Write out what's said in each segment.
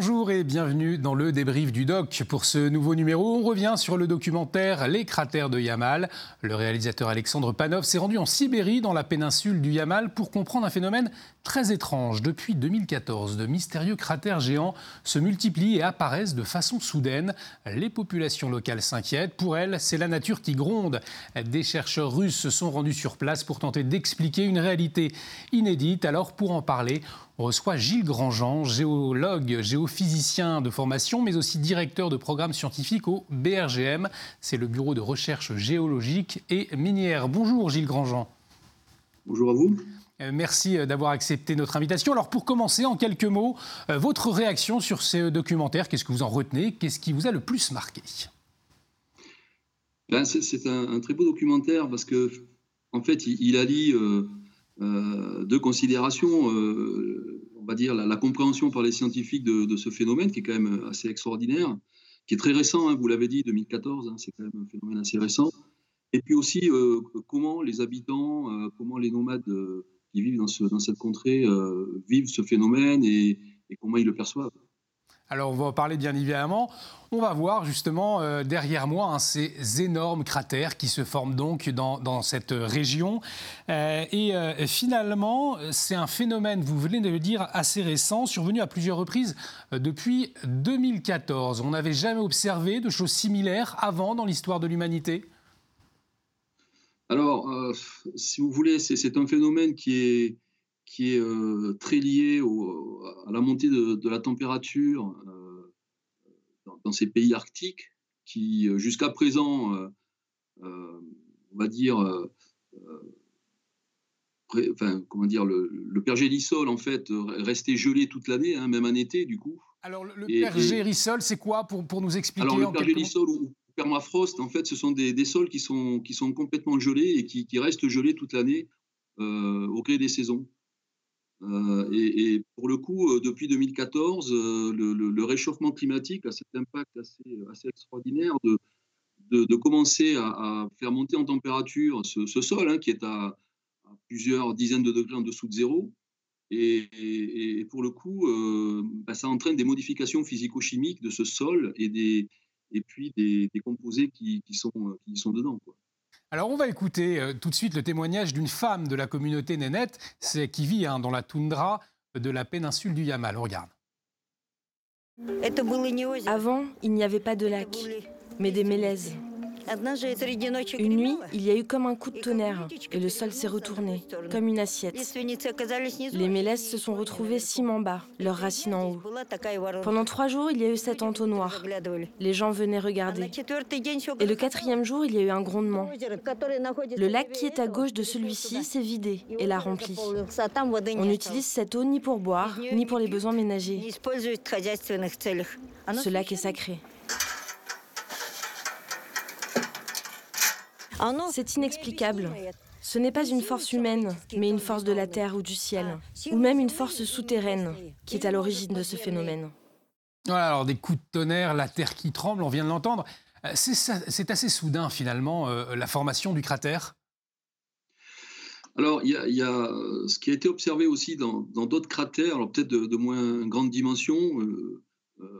Bonjour et bienvenue dans le débrief du doc. Pour ce nouveau numéro, on revient sur le documentaire Les cratères de Yamal. Le réalisateur Alexandre Panov s'est rendu en Sibérie, dans la péninsule du Yamal, pour comprendre un phénomène très étrange. Depuis 2014, de mystérieux cratères géants se multiplient et apparaissent de façon soudaine. Les populations locales s'inquiètent. Pour elles, c'est la nature qui gronde. Des chercheurs russes se sont rendus sur place pour tenter d'expliquer une réalité inédite. Alors, pour en parler, on reçoit Gilles Grandjean, géologue, géophysicien de formation, mais aussi directeur de programme scientifique au BRGM. C'est le Bureau de recherche géologique et minière. Bonjour Gilles Grandjean. Bonjour à vous. Euh, merci euh, d'avoir accepté notre invitation. Alors pour commencer, en quelques mots, euh, votre réaction sur ce documentaire, qu'est-ce que vous en retenez Qu'est-ce qui vous a le plus marqué? Ben, C'est un, très beau documentaire parce que en fait, il, allie deux considérations on va dire, la, compréhension par les scientifiques de, ce phénomène, qui est quand même assez extraordinaire, qui est très récent, hein, vous l'avez dit, 2014, hein, c'est quand même un phénomène assez récent. Et puis aussi, euh, comment les habitants, euh, comment les nomades euh, qui vivent dans, cette contrée vivent ce phénomène et comment ils le perçoivent. Alors on va en parler bien évidemment. On va voir justement euh, derrière moi hein, ces énormes cratères qui se forment donc dans, cette région. Euh, et euh, finalement, c'est un phénomène, vous venez de le dire, assez récent, survenu à plusieurs reprises depuis 2014. On n'avait jamais observé de choses similaires avant dans l'histoire de l'humanité? Alors, si vous voulez, c'est un phénomène qui est qui est euh, très lié à la montée de, la température euh, dans, ces pays arctiques, qui euh, jusqu'à présent, on va dire, enfin, comment dire, le, le pergélisol en fait restait gelé toute l'année, hein, même en été du coup. Alors le, pergélisol, c'est quoi pour, pour nous expliquer Alors le pergélisol ou permafrost, en fait, ce sont des, des, sols qui sont, qui sont complètement gelés et qui, qui restent gelés toute l'année au gré des saisons. Euh, et, pour le coup, euh, depuis 2014, euh, le, réchauffement climatique a cet impact assez, extraordinaire de, de, commencer à, faire monter en température ce, sol hein, qui est à, plusieurs dizaines de degrés en dessous de zéro. Et, pour le coup, bah, ça entraîne des modifications physico-chimiques de ce sol et, des, et puis des, composés qui, sont, qui sont dedans. Quoi. Alors on va écouter euh, tout de suite le témoignage d'une femme de la communauté nénette qui vit hein, dans la toundra de la péninsule du Yamal. On regarde. Avant, il n'y avait pas de lac, mais des mélèzes. Une nuit, il y a eu comme un coup de tonnerre et le sol s'est retourné, comme une assiette. Les mélèzes se sont retrouvés ciment bas, leurs racines en haut. Pendant trois jours, il y a eu cet entonnoir. Les gens venaient regarder. Et le quatrième jour, il y a eu un grondement. Le lac qui est à gauche de celui-ci s'est vidé et l'a rempli. On n'utilise cette eau ni pour boire, ni pour les besoins ménagers. Ce lac est sacré. Ah C'est inexplicable. Ce n'est pas une force humaine, mais une force de la terre ou du ciel, ou même une force souterraine qui est à l'origine de ce phénomène. Voilà, alors des coups de tonnerre, la terre qui tremble, on vient de l'entendre. Euh, c'est assez soudain finalement, euh, la formation du cratère alors, il y, a, ce qui a été observé aussi dans d'autres cratères, alors peut-être de, moins grande dimension, euh,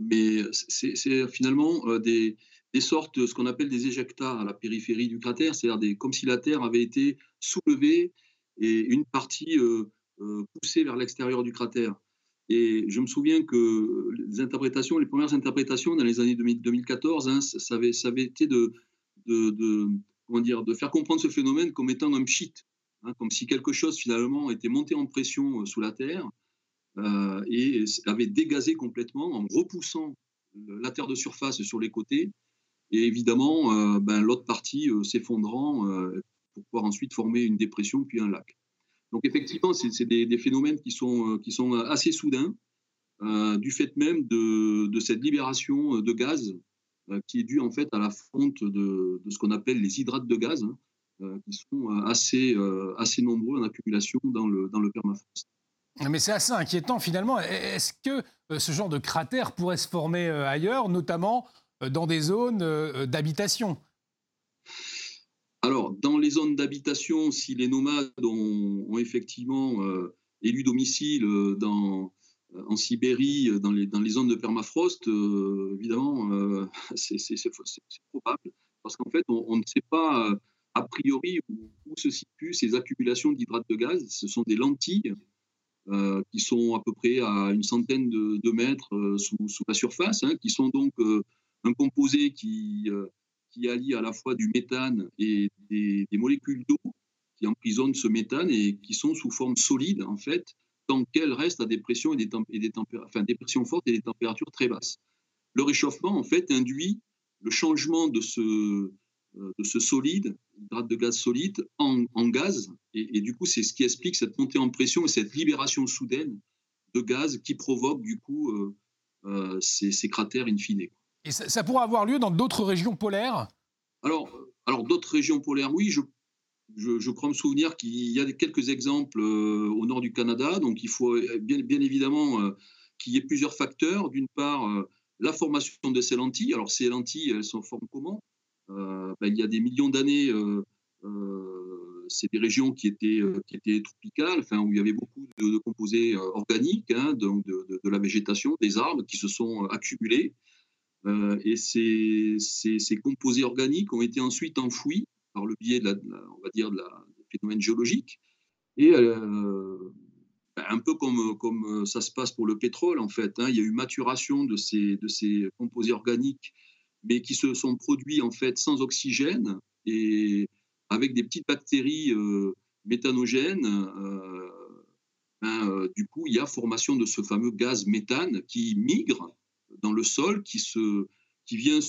mais c'est finalement des, des sortes, ce qu'on appelle des éjectats à la périphérie du cratère, c'est-à-dire comme si la Terre avait été soulevée et une partie euh, euh, poussée vers l'extérieur du cratère. Et je me souviens que les interprétations, les premières interprétations dans les années 2014, hein, ça, avait, été de, de, comment dire, de faire comprendre ce phénomène comme étant un pchit, hein, comme si quelque chose finalement était monté en pression euh, sous la Terre et avait dégazé complètement en repoussant la Terre de surface sur les côtés et évidemment, euh, ben, l'autre partie euh, s'effondrant euh, pour pouvoir ensuite former une dépression puis un lac. Donc effectivement, c'est des, phénomènes qui sont, qui sont assez soudains, du fait même de, de, cette libération de gaz qui est due en fait à la fonte de, de ce qu'on appelle les hydrates de gaz, hein, qui sont assez, assez nombreux en accumulation dans le, dans le permafrost. Mais c'est assez inquiétant finalement. Est-ce que ce genre de cratère pourrait se former ailleurs, notamment dans des zones euh, euh, d'habitation Alors, dans les zones d'habitation, si les nomades ont, effectivement élu domicile dans, en Sibérie, dans les, dans les zones de permafrost, évidemment, c'est probable, parce qu'en fait, on, ne sait pas a priori où, se situent ces accumulations d'hydrates de gaz. Ce sont des lentilles qui sont à peu près à une centaine de, mètres sous, la surface, hein, qui sont donc un composé qui, qui allie à la fois du méthane et des, molécules d'eau qui emprisonnent ce méthane et qui sont sous forme solide, en fait, tant qu'elles restent à des pressions, et des, fortes et des températures très basses. Le réchauffement, en fait, induit le changement de ce, euh, de ce solide, hydrate de gaz solide, en, gaz. Et, du coup, c'est ce qui explique cette montée en pression et cette libération soudaine de gaz qui provoque, du coup, euh, euh, ces, cratères in. Et ça, pourra avoir lieu dans d'autres régions polaires? Alors, alors d'autres régions polaires, oui. Je, je, crois me souvenir qu'il y a quelques exemples euh, au nord du Canada. Donc, il faut bien, bien évidemment euh, qu'il y ait plusieurs facteurs. D'une part, euh, la formation de ces lentilles. Alors, ces lentilles, elles sont formées comment? Ben, Il y a des millions d'années, c'est des régions qui étaient, qui étaient tropicales, enfin, où il y avait beaucoup de, composés organiques, hein, de, de, la végétation, des arbres qui se sont accumulés. Euh, et ces, composés organiques ont été ensuite enfouis par le biais de la, on va dire, de la, des phénomènes géologiques. Et euh, ben, un peu comme, comme ça se passe pour le pétrole, en fait, hein, il y a eu maturation de ces, de ces composés organiques, mais qui se sont produits en fait sans oxygène et avec des petites bactéries euh, méthanogènes. Ben, du coup, il y a formation de ce fameux gaz méthane qui migre dans le sol qui, se, qui vient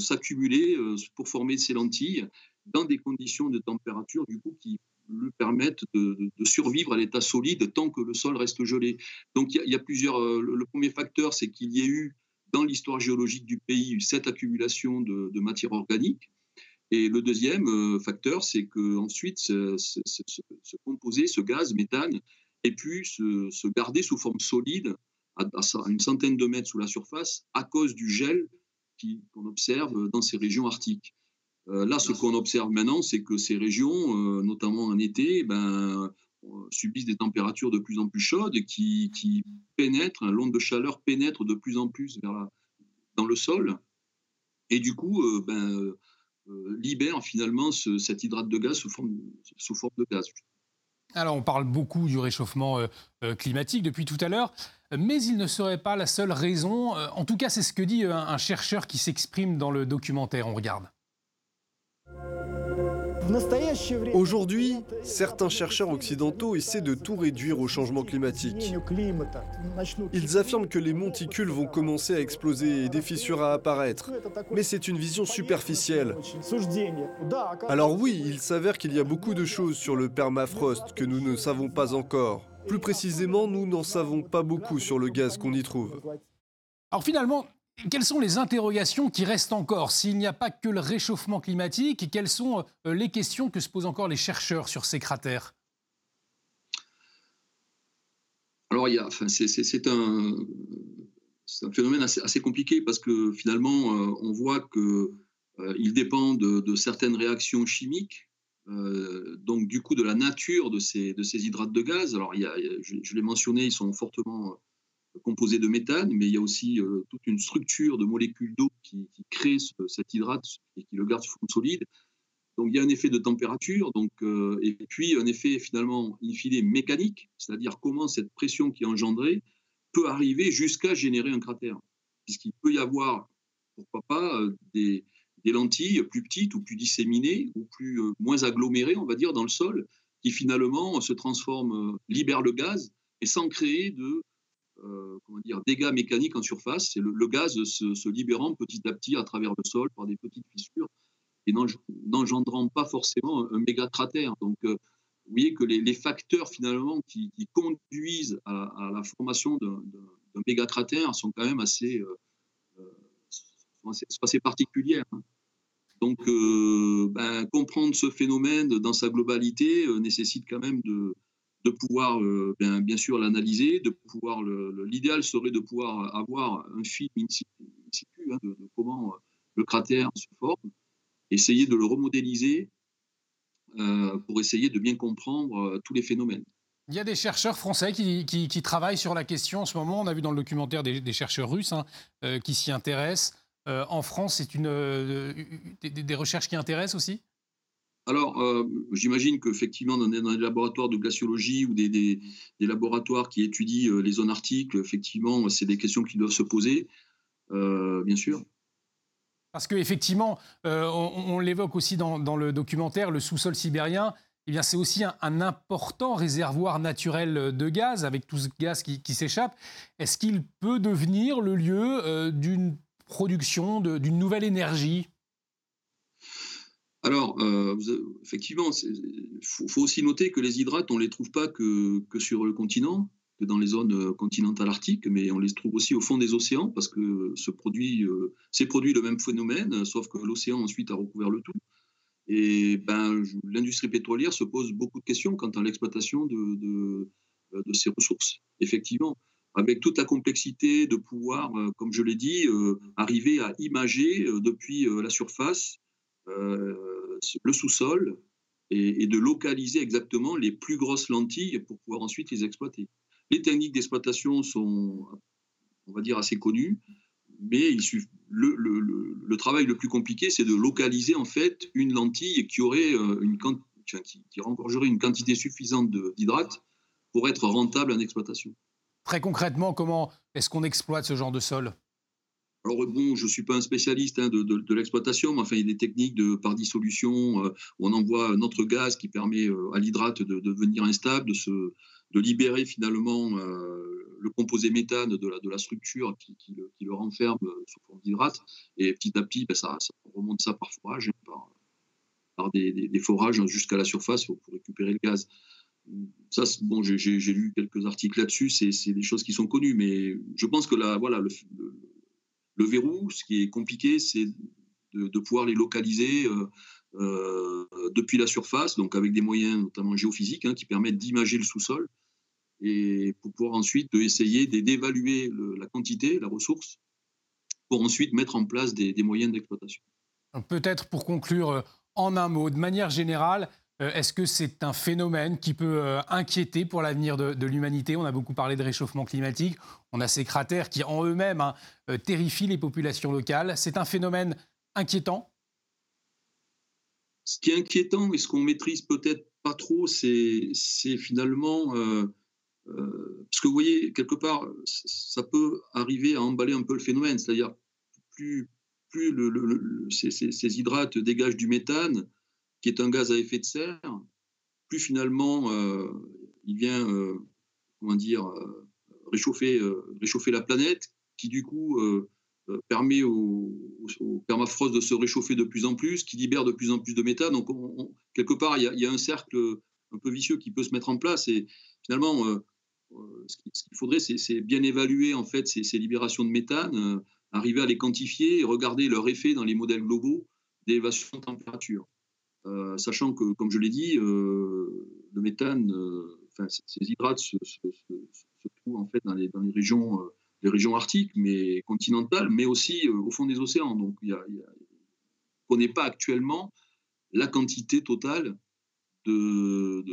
s'accumuler euh, pour former ces lentilles dans des conditions de température du coup qui lui permettent de, survivre à l'état solide tant que le sol reste gelé. Donc il y, a plusieurs. Euh, le, premier facteur, c'est qu'il y a eu dans l'histoire géologique du pays cette accumulation de, matière organique. Et le deuxième euh, facteur, c'est que ensuite ce, ce, composé, ce gaz méthane, ait pu se garder sous forme solide à, une centaine de mètres sous la surface à cause du gel qu'on observe dans ces régions arctiques. Euh, là, ce qu'on observe maintenant, c'est que ces régions, euh, notamment en été, ben, euh, subissent des températures de plus en plus chaudes qui, qui pénètrent, l'onde de chaleur pénètre de plus en plus vers dans le sol et du coup ben, libère finalement cet hydrate de gaz sous forme, sous forme de gaz. Alors on parle beaucoup du réchauffement climatique depuis tout à l'heure mais il ne serait pas la seule raison. Euh, en tout cas, c'est ce que dit euh, un chercheur qui s'exprime dans le documentaire. On regarde. Aujourd'hui, certains chercheurs occidentaux essaient de tout réduire au changement climatique. Ils affirment que les monticules vont commencer à exploser et des fissures à apparaître. Mais c'est une vision superficielle. Alors oui, il s'avère qu'il y a beaucoup de choses sur le permafrost que nous ne savons pas encore. Plus précisément, nous n'en savons pas beaucoup sur le gaz qu'on y trouve. Alors finalement, quelles sont les interrogations qui restent encore S'il n'y a pas que le réchauffement climatique, quelles sont euh, les questions que se posent encore les chercheurs sur ces cratères? Alors, c'est un, phénomène assez, compliqué parce que finalement, euh, on voit qu'il euh, dépend de, certaines réactions chimiques euh, donc du coup de la nature de ces, hydrates de gaz. Alors il y a, je, l'ai mentionné, ils sont fortement euh, composés de méthane, mais il y a aussi euh, toute une structure de molécules d'eau qui, qui, crée cet hydrate et qui le garde sous forme solide. Donc il y a un effet de température, donc, et puis un effet finalement in fine mécanique, c'est-à-dire comment cette pression qui est engendrée peut arriver jusqu'à générer un cratère. Puisqu'il peut y avoir, pourquoi pas, des, des lentilles plus petites ou plus disséminées ou plus euh, moins agglomérées, on va dire, dans le sol, qui finalement se transforment, euh, libèrent le gaz, et sans créer de euh, comment dire, dégâts mécaniques en surface. C'est le, gaz se, libérant petit à petit à travers le sol par des petites fissures et n'engendrant pas forcément un, méga cratère. Donc, vous voyez que les, facteurs finalement qui, conduisent à, la formation d'un méga cratère sont quand même assez, assez particulières. Hein. Donc, euh, ben, comprendre ce phénomène dans sa globalité euh, nécessite quand même de, de pouvoir, euh, ben, bien sûr, l'analyser, de pouvoir. L'idéal serait de pouvoir avoir un film in situ, hein, de, comment le cratère se forme, essayer de le remodéliser pour essayer de bien comprendre tous les phénomènes. Il y a des chercheurs français qui, travaillent sur la question en ce moment. On a vu dans le documentaire des, chercheurs russes hein, euh, qui s'y intéressent. Euh, en France, c'est une, euh, des, recherches qui intéressent aussi? Alors, j'imagine qu'effectivement, dans, dans, des laboratoires de glaciologie ou des, laboratoires qui étudient les zones arctiques, effectivement, c'est des questions qui doivent se poser, bien sûr. Parce qu'effectivement, on, l'évoque aussi dans, le documentaire, le sous-sol sibérien, eh c'est aussi un, important réservoir naturel de gaz, avec tout ce gaz qui, s'échappe. Est-ce qu'il peut devenir le lieu euh, d'une production, d'une nouvelle énergie? Alors, euh, effectivement, il faut, aussi noter que les hydrates, on ne les trouve pas que, sur le continent, que dans les zones euh, continentales arctiques, mais on les trouve aussi au fond des océans, parce que ce produit, c'est produit le même phénomène, sauf que l'océan ensuite a recouvert le tout. Et ben, l'industrie pétrolière se pose beaucoup de questions quant à l'exploitation de, de, euh, ces ressources, effectivement, avec toute la complexité de pouvoir, euh, comme je l'ai dit, euh, arriver à imager depuis la surface le sous-sol et, de localiser exactement les plus grosses lentilles pour pouvoir ensuite les exploiter. Les techniques d'exploitation sont, on va dire, assez connues mais le, travail le plus compliqué, c'est de localiser en fait une lentille qui aurait euh, une qui, une quantité suffisante d'hydrates pour être rentable en exploitation. Très concrètement, comment est-ce qu'on exploite ce genre de sol? Alors bon, je ne suis pas un spécialiste hein, de, de, l'exploitation, mais enfin, il y a des techniques de, par dissolution euh, où on envoie un autre gaz qui permet euh, à l'hydrate de, devenir instable, de, se, de libérer finalement le composé méthane de la, de la structure qui, le, renferme sous forme d'hydrate. Et petit à petit, ben, ça, remonte ça par forage, hein, par, des, forages jusqu'à la surface pour, récupérer le gaz. Ça, bon, j'ai lu quelques articles là-dessus, c'est des choses qui sont connues, mais je pense que la, voilà, le, verrou, ce qui est compliqué, c'est de, pouvoir les localiser euh, euh, depuis la surface, donc avec des moyens notamment géophysiques hein, qui permettent d'imager le sous-sol et pour pouvoir ensuite essayer d'évaluer la quantité, la ressource, pour ensuite mettre en place des, moyens d'exploitation. Peut-être pour conclure euh, en un mot, de manière générale, est-ce que c'est un phénomène qui peut euh, inquiéter pour l'avenir de, l'humanité? On a beaucoup parlé de réchauffement climatique. On a ces cratères qui, en eux-mêmes, hein, terrifient les populations locales. C'est un phénomène inquiétant? Ce qui est inquiétant et ce qu'on maîtrise peut-être pas trop, c'est finalement euh, parce que vous voyez, quelque part, ça peut arriver à emballer un peu le phénomène, c'est-à-dire plus, plus ces, hydrates dégagent du méthane, qui est un gaz à effet de serre, plus finalement euh, il vient, euh, comment dire, réchauffer, réchauffer la planète, qui du coup permet au, permafrost de se réchauffer de plus en plus, qui libère de plus en plus de méthane. Donc, quelque part, il y, a, un cercle un peu vicieux qui peut se mettre en place. Et finalement, euh, ce qu'il faudrait, c'est bien évaluer en fait ces, libérations de méthane, euh, arriver à les quantifier et regarder leur effet dans les modèles globaux d'élévation de température. Euh, sachant que, comme je l'ai dit, le méthane, enfin, ces hydrates se, trouvent en fait dans les, régions, les régions arctiques, mais continentales, mais aussi au fond des océans. Donc, il on ne connaît pas actuellement la quantité totale de,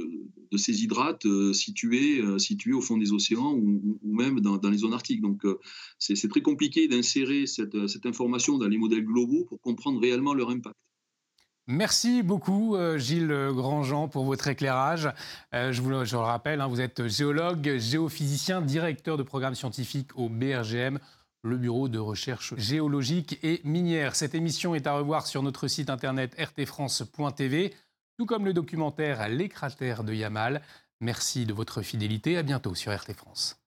ces hydrates euh, situés, euh, au fond des océans ou, même dans, les zones arctiques. Donc euh, c'est très compliqué d'insérer cette, information dans les modèles globaux pour comprendre réellement leur impact. Merci beaucoup Gilles Grandjean pour votre éclairage. Je vous je le rappelle, hein, vous êtes géologue, géophysicien, directeur de programme scientifique au BRGM le Bureau de recherche géologique et minière. Cette émission est à revoir sur notre site internet rtfrance.tv tout comme le documentaire Les cratères de Yamal. Merci de votre fidélité. À bientôt sur RT France.